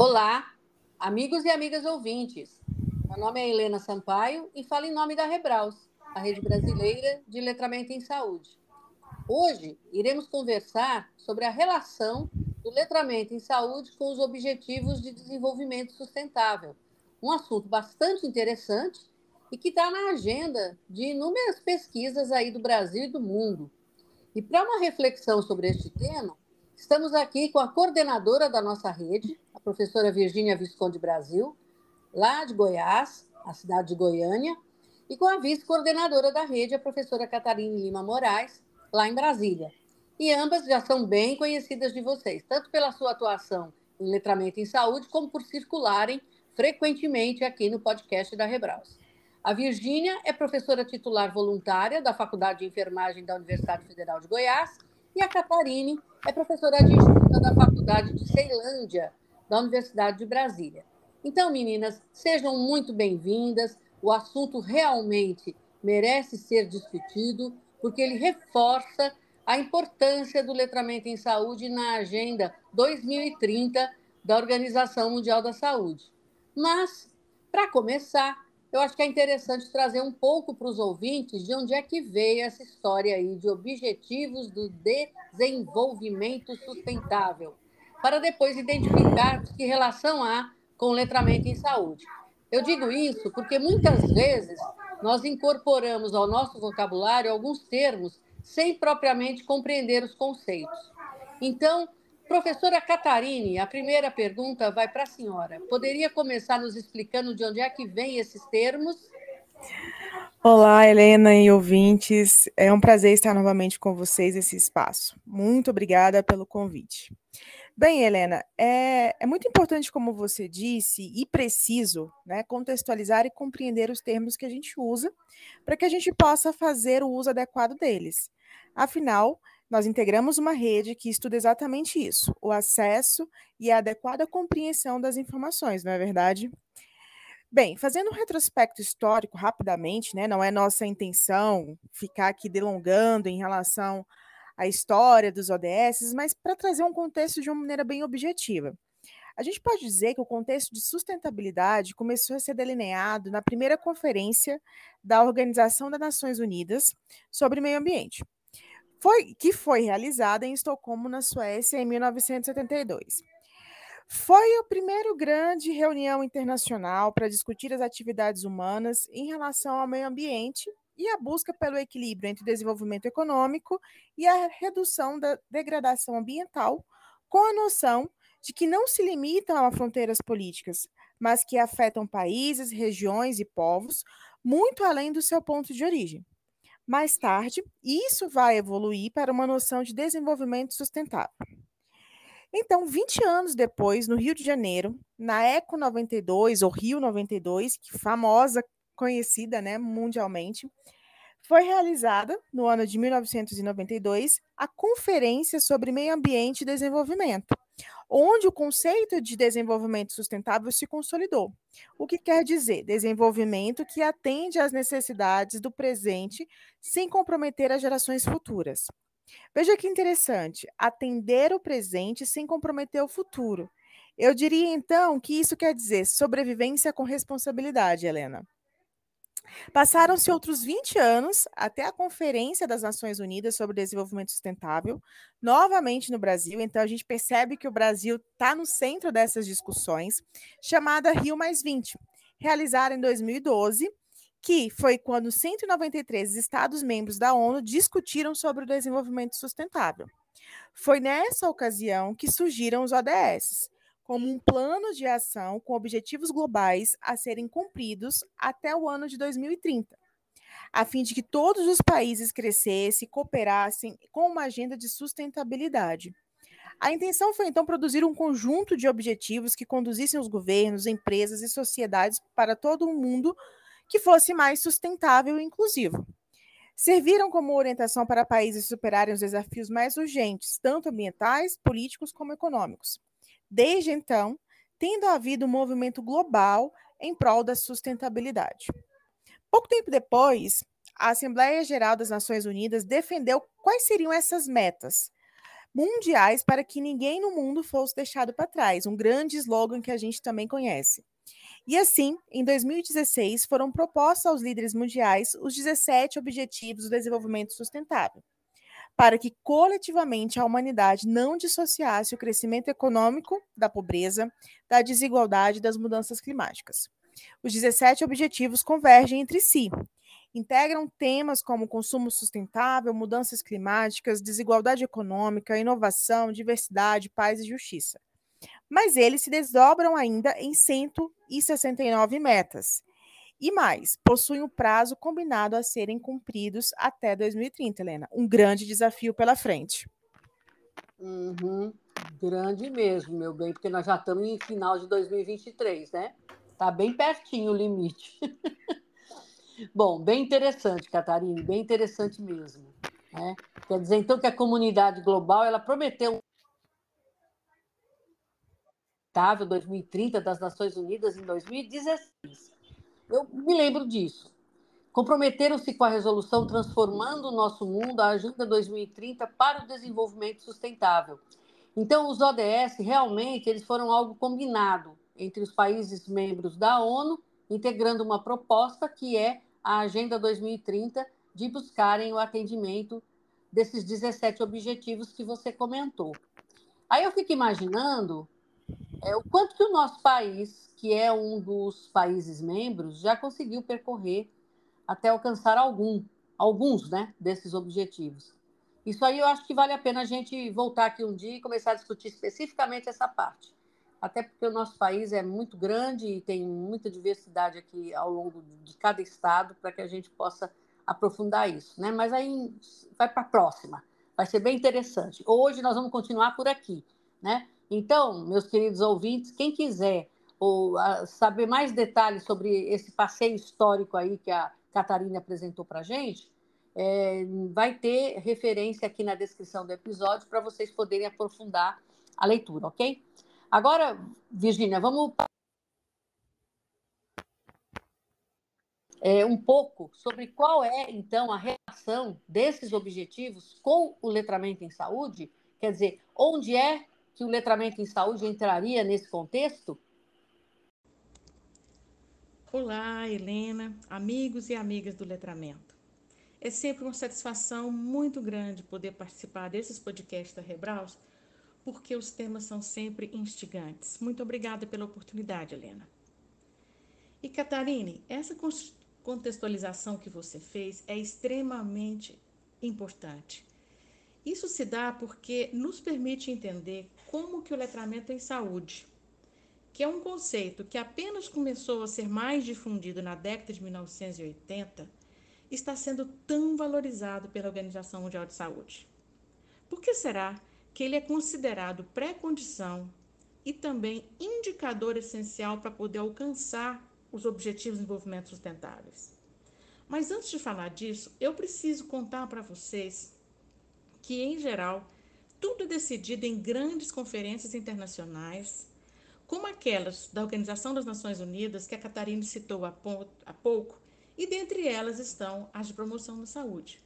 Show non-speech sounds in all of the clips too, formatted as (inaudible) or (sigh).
Olá, amigos e amigas ouvintes. Meu nome é Helena Sampaio e falo em nome da Rebraus, a rede brasileira de letramento em saúde. Hoje iremos conversar sobre a relação do letramento em saúde com os objetivos de desenvolvimento sustentável, um assunto bastante interessante e que está na agenda de inúmeras pesquisas aí do Brasil e do mundo. E para uma reflexão sobre este tema, estamos aqui com a coordenadora da nossa rede, a professora Virgínia Visconde Brasil, lá de Goiás, a cidade de Goiânia, e com a vice-coordenadora da rede, a professora Catarina Lima Moraes, lá em Brasília. E ambas já são bem conhecidas de vocês, tanto pela sua atuação em letramento em saúde, como por circularem frequentemente aqui no podcast da Rebraus. A Virgínia é professora titular voluntária da Faculdade de Enfermagem da Universidade Federal de Goiás e a Catarine é professora adjunta da Faculdade de Ceilândia, da Universidade de Brasília. Então, meninas, sejam muito bem-vindas. O assunto realmente merece ser discutido, porque ele reforça a importância do letramento em saúde na Agenda 2030 da Organização Mundial da Saúde. Mas, para começar, eu acho que é interessante trazer um pouco para os ouvintes de onde é que veio essa história aí de objetivos do desenvolvimento sustentável para depois identificarmos que relação há com letramento em saúde. Eu digo isso porque muitas vezes nós incorporamos ao nosso vocabulário alguns termos sem propriamente compreender os conceitos. Então, professora Catarine, a primeira pergunta vai para a senhora. Poderia começar nos explicando de onde é que vêm esses termos? Olá, Helena e ouvintes. É um prazer estar novamente com vocês nesse espaço. Muito obrigada pelo convite. Bem, Helena, é, é, muito importante, como você disse, e preciso né, contextualizar e compreender os termos que a gente usa para que a gente possa fazer o uso adequado deles. Afinal, nós integramos uma rede que estuda exatamente isso: o acesso e a adequada compreensão das informações, não é verdade? Bem, fazendo um retrospecto histórico rapidamente, né, não é nossa intenção ficar aqui delongando em relação a história dos ODS, mas para trazer um contexto de uma maneira bem objetiva. A gente pode dizer que o contexto de sustentabilidade começou a ser delineado na primeira conferência da Organização das Nações Unidas sobre Meio Ambiente, foi, que foi realizada em Estocolmo, na Suécia, em 1972. Foi a primeira grande reunião internacional para discutir as atividades humanas em relação ao meio ambiente e a busca pelo equilíbrio entre o desenvolvimento econômico e a redução da degradação ambiental, com a noção de que não se limitam a fronteiras políticas, mas que afetam países, regiões e povos muito além do seu ponto de origem. Mais tarde, isso vai evoluir para uma noção de desenvolvimento sustentável. Então, 20 anos depois, no Rio de Janeiro, na Eco 92, ou Rio 92, que famosa conhecida né, mundialmente, foi realizada, no ano de 1992, a Conferência sobre Meio Ambiente e Desenvolvimento, onde o conceito de desenvolvimento sustentável se consolidou. O que quer dizer desenvolvimento que atende às necessidades do presente sem comprometer as gerações futuras. Veja que interessante, atender o presente sem comprometer o futuro. Eu diria então que isso quer dizer sobrevivência com responsabilidade, Helena. Passaram-se outros 20 anos até a Conferência das Nações Unidas sobre Desenvolvimento Sustentável, novamente no Brasil. Então, a gente percebe que o Brasil está no centro dessas discussões, chamada Rio Mais 20, realizada em 2012, que foi quando 193 Estados-membros da ONU discutiram sobre o desenvolvimento sustentável. Foi nessa ocasião que surgiram os ODS, como um plano de ação com objetivos globais a serem cumpridos até o ano de 2030, a fim de que todos os países crescessem e cooperassem com uma agenda de sustentabilidade. A intenção foi então produzir um conjunto de objetivos que conduzissem os governos, empresas e sociedades para todo o mundo que fosse mais sustentável e inclusivo. Serviram como orientação para países superarem os desafios mais urgentes, tanto ambientais, políticos como econômicos. Desde então, tendo havido um movimento global em prol da sustentabilidade. Pouco tempo depois, a Assembleia Geral das Nações Unidas defendeu quais seriam essas metas mundiais para que ninguém no mundo fosse deixado para trás, um grande slogan que a gente também conhece. E assim, em 2016, foram propostos aos líderes mundiais os 17 Objetivos do Desenvolvimento Sustentável, para que coletivamente a humanidade não dissociasse o crescimento econômico da pobreza, da desigualdade e das mudanças climáticas. Os 17 objetivos convergem entre si. Integram temas como consumo sustentável, mudanças climáticas, desigualdade econômica, inovação, diversidade, paz e justiça mas eles se desdobram ainda em 169 metas. E mais, possuem um prazo combinado a serem cumpridos até 2030, Helena. Um grande desafio pela frente. Uhum. Grande mesmo, meu bem, porque nós já estamos em final de 2023, né? Está bem pertinho o limite. (laughs) Bom, bem interessante, Catarina, bem interessante mesmo. Né? Quer dizer, então, que a comunidade global ela prometeu 2030 das Nações Unidas em 2016. Eu me lembro disso. Comprometeram-se com a resolução transformando o nosso mundo, a Agenda 2030, para o desenvolvimento sustentável. Então, os ODS realmente eles foram algo combinado entre os países membros da ONU, integrando uma proposta que é a Agenda 2030 de buscarem o atendimento desses 17 objetivos que você comentou. Aí eu fico imaginando é, o quanto que o nosso país, que é um dos países membros, já conseguiu percorrer até alcançar algum, alguns né, desses objetivos. Isso aí eu acho que vale a pena a gente voltar aqui um dia e começar a discutir especificamente essa parte. Até porque o nosso país é muito grande e tem muita diversidade aqui ao longo de cada estado para que a gente possa aprofundar isso. Né? Mas aí vai para a próxima. Vai ser bem interessante. Hoje nós vamos continuar por aqui. Né? Então, meus queridos ouvintes, quem quiser ou a, saber mais detalhes sobre esse passeio histórico aí que a Catarina apresentou para a gente, é, vai ter referência aqui na descrição do episódio para vocês poderem aprofundar a leitura, ok? Agora, Virginia, vamos é, um pouco sobre qual é, então, a relação desses objetivos com o letramento em saúde, quer dizer, onde é que o letramento em saúde entraria nesse contexto? Olá, Helena, amigos e amigas do letramento. É sempre uma satisfação muito grande poder participar desses podcasts da Rebraus, porque os temas são sempre instigantes. Muito obrigada pela oportunidade, Helena. E Catarine, essa contextualização que você fez é extremamente importante. Isso se dá porque nos permite entender como que o letramento em saúde, que é um conceito que apenas começou a ser mais difundido na década de 1980, está sendo tão valorizado pela Organização Mundial de Saúde. Por que será que ele é considerado pré-condição e também indicador essencial para poder alcançar os Objetivos de Desenvolvimento Sustentáveis? Mas antes de falar disso, eu preciso contar para vocês que, em geral, tudo é decidido em grandes conferências internacionais, como aquelas da Organização das Nações Unidas, que a Catarina citou há pouco, e dentre elas estão as de promoção da saúde.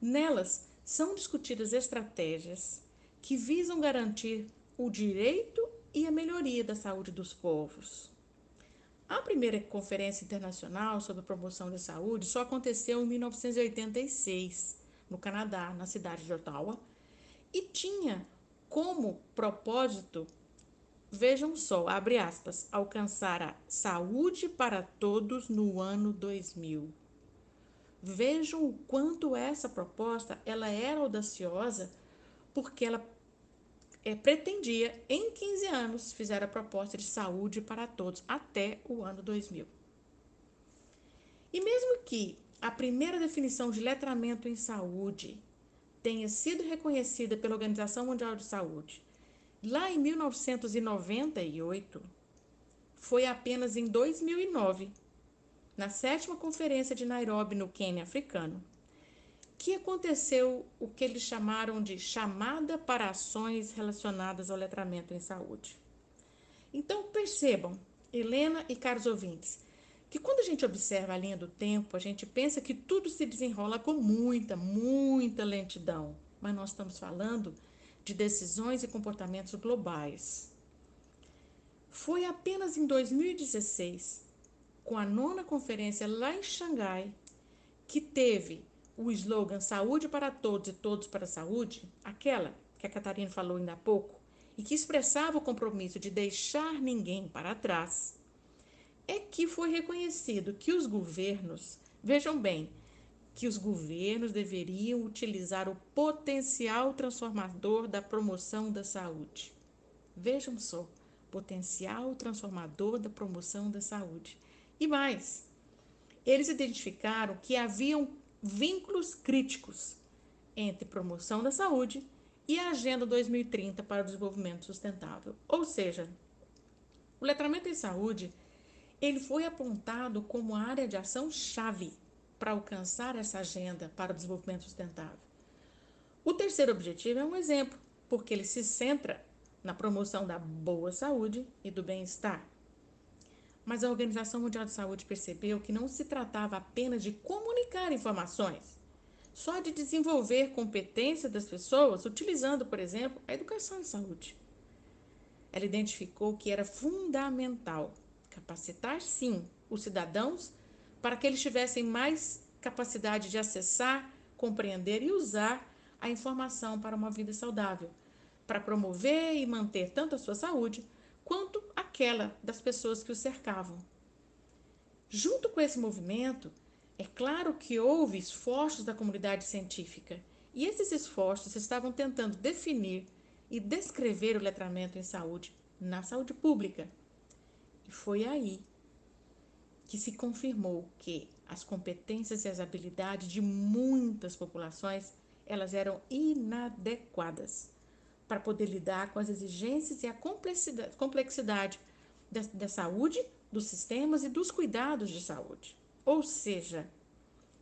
Nelas são discutidas estratégias que visam garantir o direito e a melhoria da saúde dos povos. A primeira conferência internacional sobre promoção da saúde só aconteceu em 1986 no Canadá, na cidade de Ottawa, e tinha como propósito, vejam só, abre aspas, alcançar a saúde para todos no ano 2000. Vejam o quanto essa proposta ela era audaciosa, porque ela é, pretendia, em 15 anos, fizer a proposta de saúde para todos até o ano 2000. E mesmo que a primeira definição de letramento em saúde tenha sido reconhecida pela Organização Mundial de Saúde lá em 1998, foi apenas em 2009, na sétima conferência de Nairobi, no Quênia africano, que aconteceu o que eles chamaram de chamada para ações relacionadas ao letramento em saúde. Então, percebam, Helena e caros ouvintes, que quando a gente observa a linha do tempo, a gente pensa que tudo se desenrola com muita, muita lentidão. Mas nós estamos falando de decisões e comportamentos globais. Foi apenas em 2016, com a nona conferência lá em Xangai, que teve o slogan Saúde para Todos e Todos para a Saúde, aquela que a Catarina falou ainda há pouco, e que expressava o compromisso de deixar ninguém para trás, é que foi reconhecido que os governos, vejam bem, que os governos deveriam utilizar o potencial transformador da promoção da saúde. Vejam só, potencial transformador da promoção da saúde. E mais, eles identificaram que haviam vínculos críticos entre promoção da saúde e a Agenda 2030 para o Desenvolvimento Sustentável. Ou seja, o letramento em saúde ele foi apontado como área de ação chave para alcançar essa agenda para o desenvolvimento sustentável. O terceiro objetivo é um exemplo, porque ele se centra na promoção da boa saúde e do bem-estar. Mas a Organização Mundial de Saúde percebeu que não se tratava apenas de comunicar informações, só de desenvolver competência das pessoas, utilizando, por exemplo, a educação em saúde. Ela identificou que era fundamental capacitar, sim, os cidadãos para que eles tivessem mais capacidade de acessar, compreender e usar a informação para uma vida saudável, para promover e manter tanto a sua saúde quanto aquela das pessoas que o cercavam. Junto com esse movimento, é claro que houve esforços da comunidade científica, e esses esforços estavam tentando definir e descrever o letramento em saúde na saúde pública. E foi aí que se confirmou que as competências e as habilidades de muitas populações elas eram inadequadas para poder lidar com as exigências e a complexidade, da, da saúde, dos sistemas e dos cuidados de saúde. Ou seja,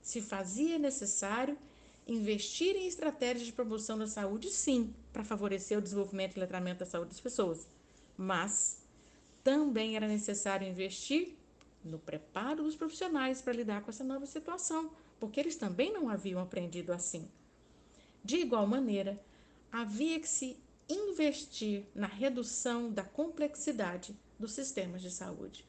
se fazia necessário investir em estratégias de promoção da saúde, sim, para favorecer o desenvolvimento e letramento da saúde das pessoas, mas também era necessário investir no preparo dos profissionais para lidar com essa nova situação, porque eles também não haviam aprendido assim. De igual maneira, havia que se investir na redução da complexidade dos sistemas de saúde.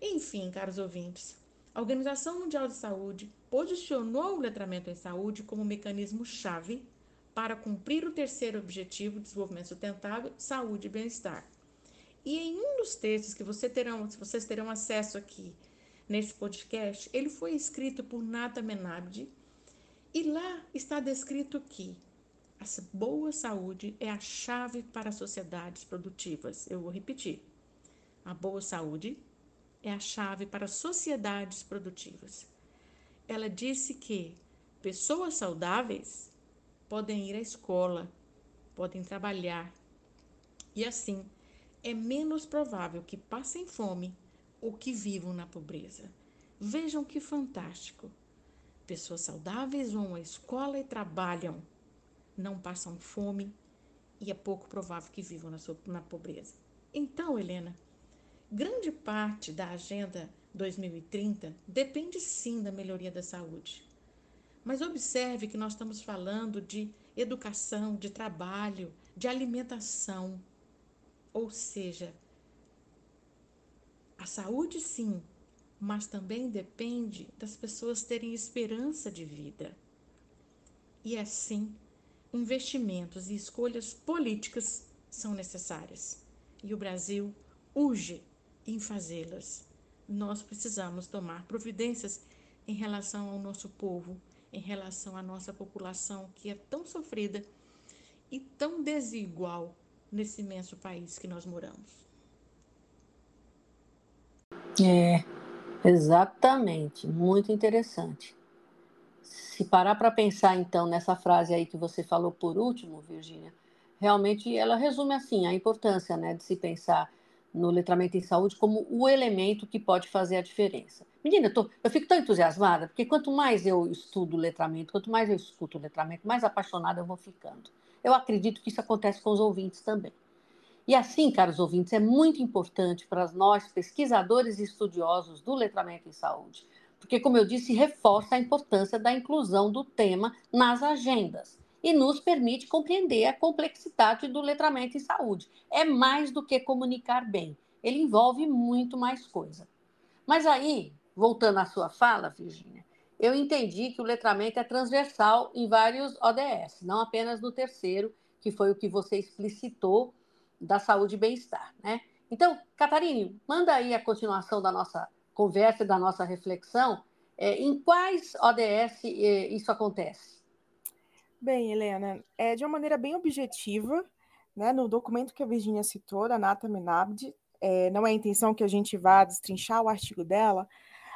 Enfim, caros ouvintes, a Organização Mundial de Saúde posicionou o letramento em saúde como mecanismo-chave para cumprir o terceiro objetivo de desenvolvimento sustentável, saúde e bem-estar. E em um dos textos que você terão, vocês terão acesso aqui nesse podcast, ele foi escrito por Nata Menabdi, e lá está descrito que a boa saúde é a chave para sociedades produtivas. Eu vou repetir. A boa saúde é a chave para sociedades produtivas. Ela disse que pessoas saudáveis podem ir à escola, podem trabalhar e assim é menos provável que passem fome ou que vivam na pobreza. Vejam que fantástico! Pessoas saudáveis vão à escola e trabalham, não passam fome e é pouco provável que vivam na, sua, na pobreza. Então, Helena, grande parte da Agenda 2030 depende sim da melhoria da saúde. Mas observe que nós estamos falando de educação, de trabalho, de alimentação. Ou seja, a saúde sim, mas também depende das pessoas terem esperança de vida. E assim, investimentos e escolhas políticas são necessárias. E o Brasil urge em fazê-las. Nós precisamos tomar providências em relação ao nosso povo, em relação à nossa população que é tão sofrida e tão desigual nesse imenso país que nós moramos. É, exatamente, muito interessante. Se parar para pensar então nessa frase aí que você falou por último, Virgínia, realmente ela resume assim a importância, né, de se pensar no letramento em saúde como o elemento que pode fazer a diferença. Menina, eu, tô, eu fico tão entusiasmada, porque quanto mais eu estudo letramento, quanto mais eu escuto letramento, mais apaixonada eu vou ficando. Eu acredito que isso acontece com os ouvintes também. E assim, caros ouvintes, é muito importante para nós, pesquisadores e estudiosos do letramento em saúde, porque, como eu disse, reforça a importância da inclusão do tema nas agendas. e nos permite compreender a complexidade do letramento em saúde. É mais do que comunicar bem, ele envolve muito mais coisa. Mas aí, voltando à sua fala, Virginia, eu entendi que o letramento é transversal em vários ODS, não apenas no terceiro, que foi o que você explicitou da saúde e bem-estar, né? Então, Catarine, manda aí a continuação da nossa conversa, da nossa reflexão. É, em quais ODS é, isso acontece? Bem, Helena, é de uma maneira bem objetiva, né, no documento que a Virginia citou, da Nata Menabdi, é, não é a intenção que a gente vá destrinchar o artigo dela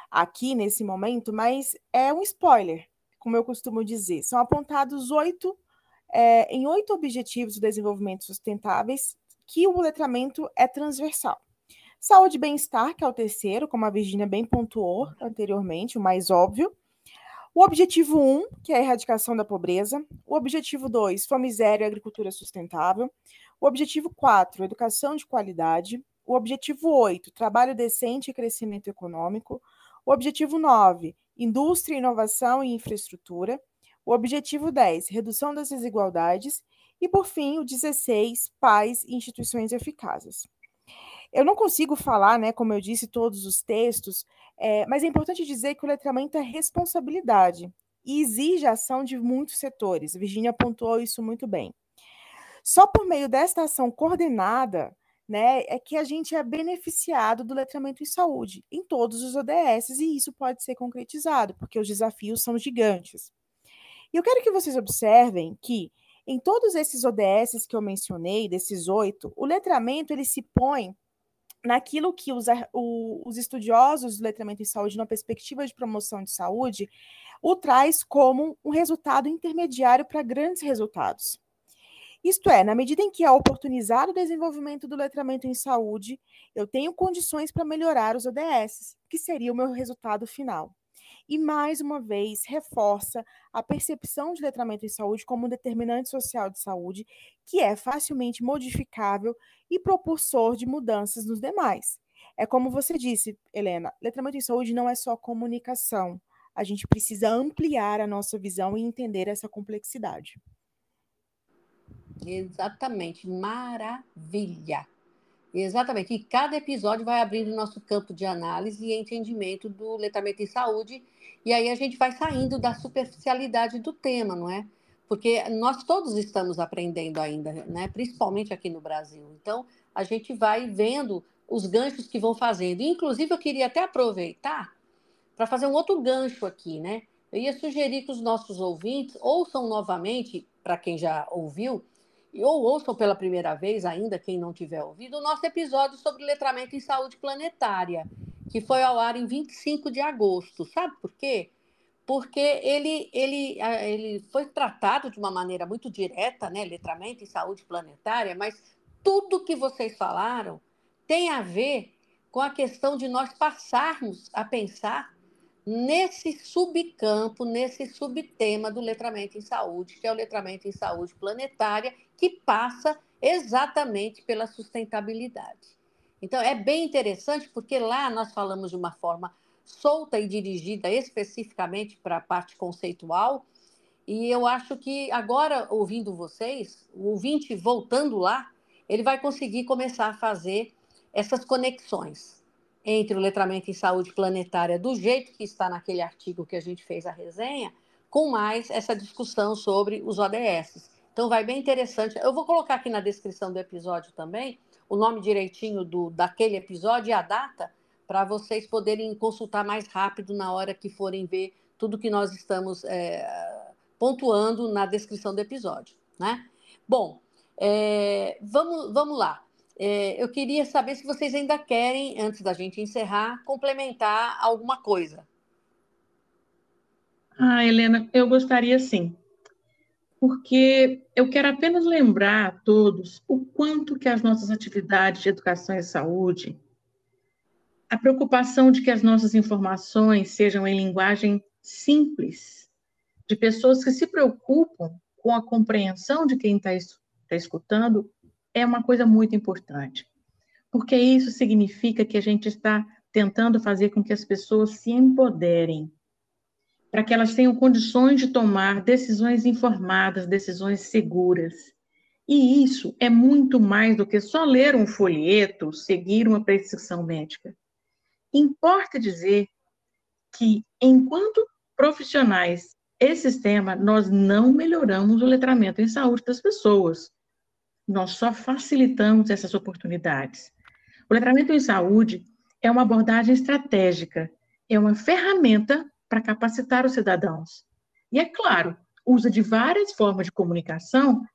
aqui nesse momento, mas é um spoiler, como eu costumo dizer. São apontados oito é, em oito objetivos do desenvolvimento sustentáveis que o letramento é transversal. Saúde e bem-estar, que é o terceiro, como a Virginia bem pontuou anteriormente, o mais óbvio. O objetivo 1, um, que é a erradicação da pobreza. O objetivo 2, fome e agricultura sustentável. O objetivo 4, educação de qualidade. O objetivo 8, trabalho decente e crescimento econômico. O objetivo 9, indústria, inovação e infraestrutura. O objetivo 10, redução das desigualdades. E, por fim, o 16, paz e instituições eficazes. Eu não consigo falar, né, como eu disse, todos os textos, é, mas é importante dizer que o letramento é responsabilidade e exige a ação de muitos setores. Virginia pontuou isso muito bem. Só por meio desta ação coordenada, né, é que a gente é beneficiado do letramento em saúde em todos os ODS e isso pode ser concretizado, porque os desafios são gigantes. E eu quero que vocês observem que em todos esses ODS que eu mencionei, desses oito, o letramento ele se põe naquilo que os, os estudiosos do letramento em saúde, na perspectiva de promoção de saúde, o traz como um resultado intermediário para grandes resultados. Isto é, na medida em que é oportunizado o desenvolvimento do letramento em saúde, eu tenho condições para melhorar os ODS, que seria o meu resultado final e, mais uma vez, reforça a percepção de letramento em saúde como um determinante social de saúde que é facilmente modificável e propulsor de mudanças nos demais. É como você disse, Helena, letramento em saúde não é só comunicação. A gente precisa ampliar a nossa visão e entender essa complexidade. Exatamente, maravilha. Exatamente. E cada episódio vai abrindo nosso campo de análise e entendimento do letramento em saúde. E aí a gente vai saindo da superficialidade do tema, não é? Porque nós todos estamos aprendendo ainda, né? principalmente aqui no Brasil. Então, a gente vai vendo os ganchos que vão fazendo. Inclusive, eu queria até aproveitar para fazer um outro gancho aqui, né? Eu ia sugerir que os nossos ouvintes ouçam novamente, para quem já ouviu, ou ouçam pela primeira vez, ainda quem não tiver ouvido, o nosso episódio sobre letramento em saúde planetária, que foi ao ar em 25 de agosto. Sabe por quê? Porque ele, ele, ele foi tratado de uma maneira muito direta, né? Letramento em saúde planetária, mas tudo que vocês falaram tem a ver com a questão de nós passarmos a pensar nesse subcampo, nesse subtema do letramento em saúde, que é o letramento em saúde planetária, que passa exatamente pela sustentabilidade. Então, é bem interessante, porque lá nós falamos de uma forma solta e dirigida especificamente para a parte conceitual, e eu acho que agora, ouvindo vocês, o ouvinte voltando lá, ele vai conseguir começar a fazer essas conexões entre o letramento em saúde planetária, do jeito que está naquele artigo que a gente fez a resenha, com mais essa discussão sobre os ODS. Então vai bem interessante. Eu vou colocar aqui na descrição do episódio também o nome direitinho do daquele episódio e a data para vocês poderem consultar mais rápido na hora que forem ver tudo que nós estamos é, pontuando na descrição do episódio, né? Bom, é, vamos, vamos lá. É, eu queria saber se vocês ainda querem, antes da gente encerrar, complementar alguma coisa. Ah, Helena, eu gostaria sim porque eu quero apenas lembrar a todos o quanto que as nossas atividades de educação e saúde, a preocupação de que as nossas informações sejam em linguagem simples, de pessoas que se preocupam com a compreensão de quem está tá escutando, é uma coisa muito importante. Porque isso significa que a gente está tentando fazer com que as pessoas se empoderem. para que elas tenham condições de tomar decisões informadas, decisões seguras. E isso é muito mais do que só ler um folheto, seguir uma prescrição médica. Importa dizer que, enquanto profissionais esse sistema, nós não melhoramos o letramento em saúde das pessoas. Nós só facilitamos essas oportunidades. O letramento em saúde é uma abordagem estratégica, é uma ferramenta para capacitar os cidadãos. E é claro, usa de várias formas de comunicação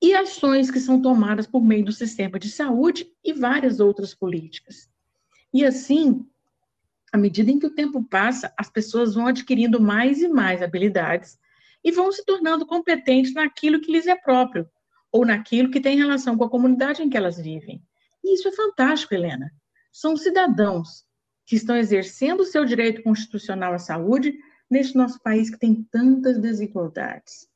e ações que são tomadas por meio do sistema de saúde e várias outras políticas. E assim, à medida em que o tempo passa, as pessoas vão adquirindo mais e mais habilidades e vão se tornando competentes naquilo que lhes é próprio ou naquilo que tem relação com a comunidade em que elas vivem. E isso é fantástico, Helena. São cidadãos que estão exercendo o seu direito constitucional à saúde neste nosso país que tem tantas desigualdades.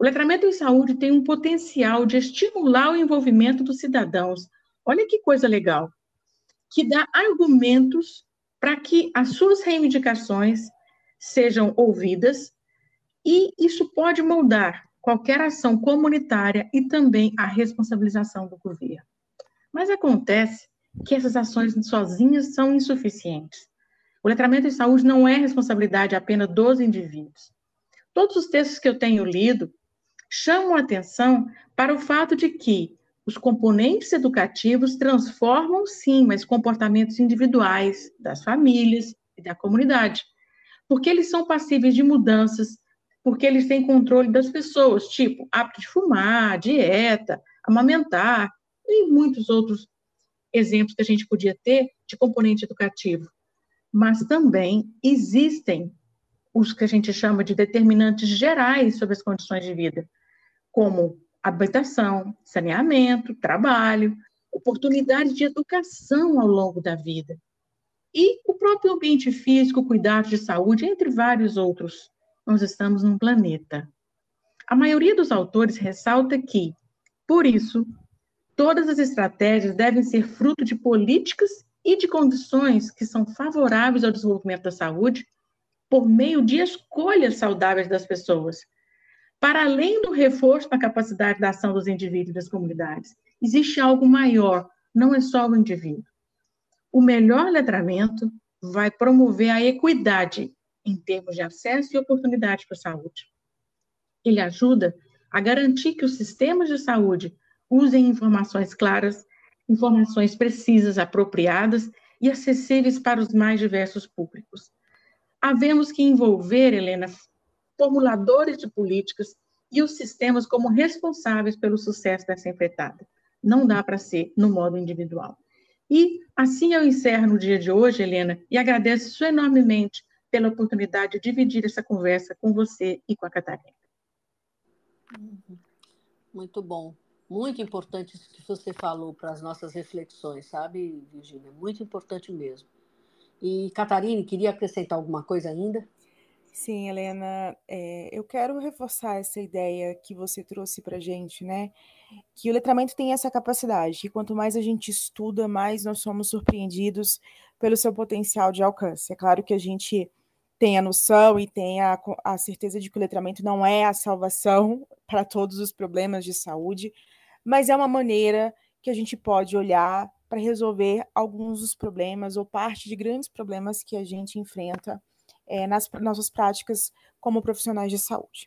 O letramento em saúde tem um potencial de estimular o envolvimento dos cidadãos. Olha que coisa legal, que dá argumentos para que as suas reivindicações sejam ouvidas e isso pode moldar qualquer ação comunitária e também a responsabilização do governo. Mas acontece que essas ações sozinhas são insuficientes. O letramento em saúde não é responsabilidade apenas dos indivíduos. Todos os textos que eu tenho lido chamam a atenção para o fato de que os componentes educativos transformam, sim, mas comportamentos individuais das famílias e da comunidade, porque eles são passíveis de mudanças, porque eles têm controle das pessoas, tipo hábito de fumar, dieta, amamentar e muitos outros exemplos que a gente podia ter de componente educativo. Mas também existem os que a gente chama de determinantes gerais sobre as condições de vida, como habitação, saneamento, trabalho, oportunidades de educação ao longo da vida. E o próprio ambiente físico, cuidado de saúde, entre vários outros. Nós estamos num planeta. A maioria dos autores ressalta que, por isso, todas as estratégias devem ser fruto de políticas e de condições que são favoráveis ao desenvolvimento da saúde por meio de escolhas saudáveis das pessoas, para além do reforço na capacidade da ação dos indivíduos e das comunidades, existe algo maior, não é só o indivíduo. O melhor letramento vai promover a equidade em termos de acesso e oportunidade para a saúde. Ele ajuda a garantir que os sistemas de saúde usem informações claras, informações precisas, apropriadas e acessíveis para os mais diversos públicos. Havemos que envolver, Helena, formuladores de políticas e os sistemas como responsáveis pelo sucesso dessa empreitada. Não dá para ser no modo individual. E assim eu encerro no dia de hoje, Helena, e agradeço enormemente pela oportunidade de dividir essa conversa com você e com a Catarina. Muito bom. Muito importante isso que você falou para as nossas reflexões, sabe, Virginia? Muito importante mesmo. E, Catarina, queria acrescentar alguma coisa ainda? Sim, Helena, é, eu quero reforçar essa ideia que você trouxe para a gente, né? Que o letramento tem essa capacidade, que quanto mais a gente estuda, mais nós somos surpreendidos pelo seu potencial de alcance. É claro que a gente tem a noção e tem a, a certeza de que o letramento não é a salvação (laughs) para todos os problemas de saúde, mas é uma maneira que a gente pode olhar para resolver alguns dos problemas ou parte de grandes problemas que a gente enfrenta é, nas nossas práticas como profissionais de saúde.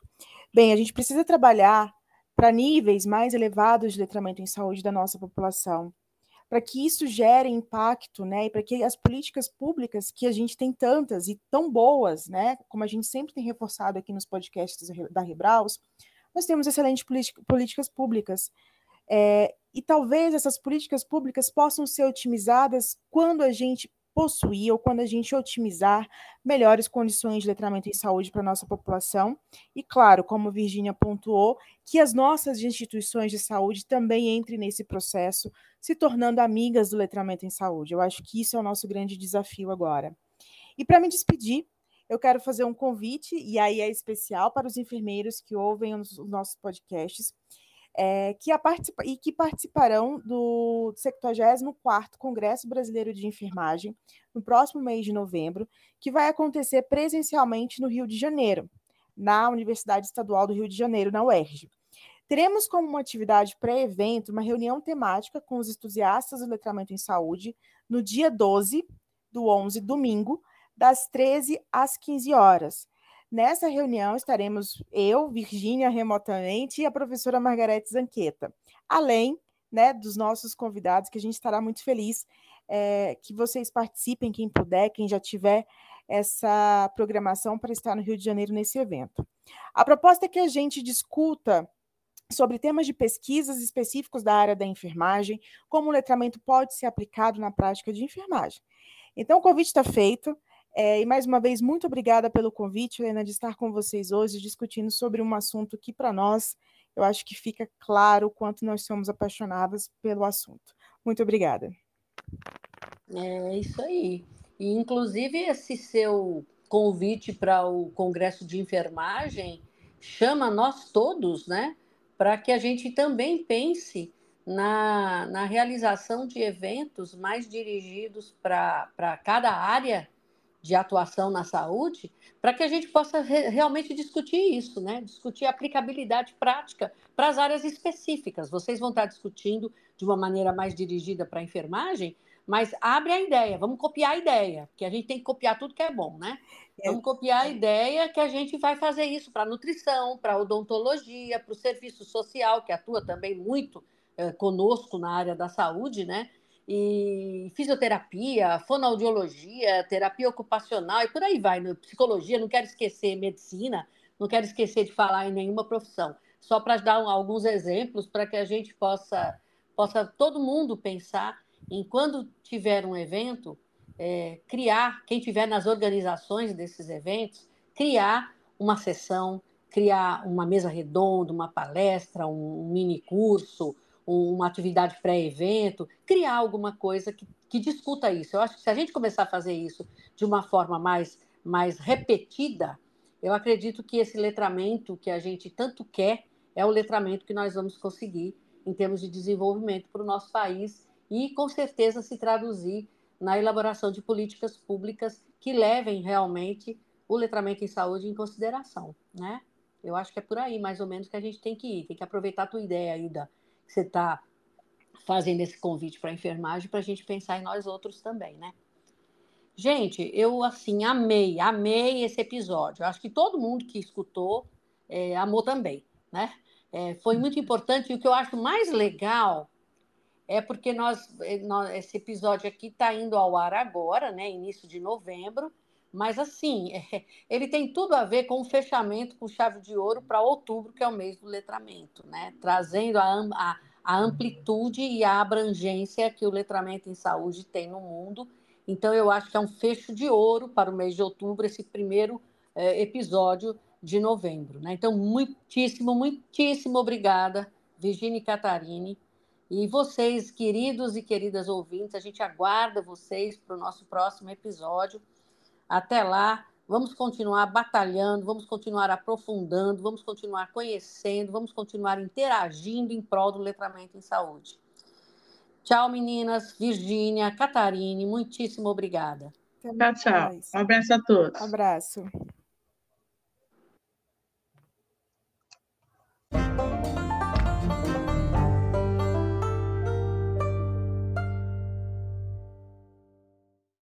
Bem, a gente precisa trabalhar para níveis mais elevados de letramento em saúde da nossa população, para que isso gere impacto, né, e para que as políticas públicas que a gente tem tantas e tão boas, né, como a gente sempre tem reforçado aqui nos podcasts da Rebraus, nós temos excelentes políticas públicas. É, e talvez essas políticas públicas possam ser otimizadas quando a gente possuir ou quando a gente otimizar melhores condições de letramento em saúde para a nossa população. E, claro, como Virginia pontuou, que as nossas instituições de saúde também entrem nesse processo, se tornando amigas do letramento em saúde. Eu acho que isso é o nosso grande desafio agora. E para me despedir, eu quero fazer um convite, e aí é especial para os enfermeiros que ouvem os nossos podcasts. É, que participa e que participarão do 74º Congresso Brasileiro de Enfermagem no próximo mês de novembro, que vai acontecer presencialmente no Rio de Janeiro, na Universidade Estadual do Rio de Janeiro, na UERJ. Teremos como uma atividade pré-evento uma reunião temática com os entusiastas do letramento em saúde no dia 12 do 11, domingo, das 13 às 15 horas. Nessa reunião estaremos eu, Virgínia, remotamente, e a professora Margarete Zanqueta, além né, dos nossos convidados, que a gente estará muito feliz é, que vocês participem, quem puder, quem já tiver essa programação para estar no Rio de Janeiro nesse evento. A proposta é que a gente discuta sobre temas de pesquisas específicos da área da enfermagem, como o letramento pode ser aplicado na prática de enfermagem. Então, o convite está feito. É, e mais uma vez, muito obrigada pelo convite, Helena, de estar com vocês hoje discutindo sobre um assunto que, para nós, eu acho que fica claro o quanto nós somos apaixonadas pelo assunto. Muito obrigada. É isso aí. E, inclusive, esse seu convite para o Congresso de Enfermagem chama nós todos, né, para que a gente também pense na, na realização de eventos mais dirigidos para cada área de atuação na saúde, para que a gente possa re realmente discutir isso, né? discutir a aplicabilidade prática para as áreas específicas. Vocês vão estar discutindo de uma maneira mais dirigida para a enfermagem, mas abre a ideia, vamos copiar a ideia, que a gente tem que copiar tudo que é bom, né? É. Vamos copiar a ideia que a gente vai fazer isso para nutrição, para odontologia, para o serviço social, que atua também muito é, conosco na área da saúde, né? E fisioterapia, fonoaudiologia, terapia ocupacional e por aí vai, né? psicologia, não quero esquecer medicina, não quero esquecer de falar em nenhuma profissão. Só para dar alguns exemplos para que a gente possa, possa todo mundo pensar em quando tiver um evento, é, criar, quem tiver nas organizações desses eventos, criar uma sessão, criar uma mesa redonda, uma palestra, um mini curso, uma atividade pré-evento, criar alguma coisa que, que discuta isso. Eu acho que se a gente começar a fazer isso de uma forma mais, mais repetida, eu acredito que esse letramento que a gente tanto quer é o letramento que nós vamos conseguir em termos de desenvolvimento para o nosso país e, com certeza, se traduzir na elaboração de políticas públicas que levem realmente o letramento em saúde em consideração, né? Eu acho que é por aí, mais ou menos, que a gente tem que ir. Tem que aproveitar a tua ideia aí da, você está fazendo esse convite para a enfermagem para a gente pensar em nós outros também, né? Gente, eu assim amei, amei esse episódio. Eu acho que todo mundo que escutou é, amou também, né? É, foi muito importante e o que eu acho mais legal é porque nós, é, nós esse episódio aqui está indo ao ar agora, né? Início de novembro, mas assim é, (laughs) ele tem tudo a ver com o fechamento com chave de ouro para outubro, que é o mês do letramento, né? Trazendo a, a a amplitude e a abrangência que o letramento em saúde tem no mundo. Então, eu acho que é um fecho de ouro para o mês de outubro, esse primeiro é, episódio de novembro. Né? Então, muitíssimo, muitíssimo obrigada, Virginia e Catarine. E vocês, queridos e queridas ouvintes, a gente aguarda vocês para o nosso próximo episódio. Até lá, Vamos continuar batalhando, vamos continuar aprofundando, vamos continuar conhecendo, vamos continuar interagindo em prol do letramento em saúde. Tchau, meninas. Virgínia, Catarine, muitíssimo obrigada. Tchau, tchau. Um abraço a todos. Um abraço.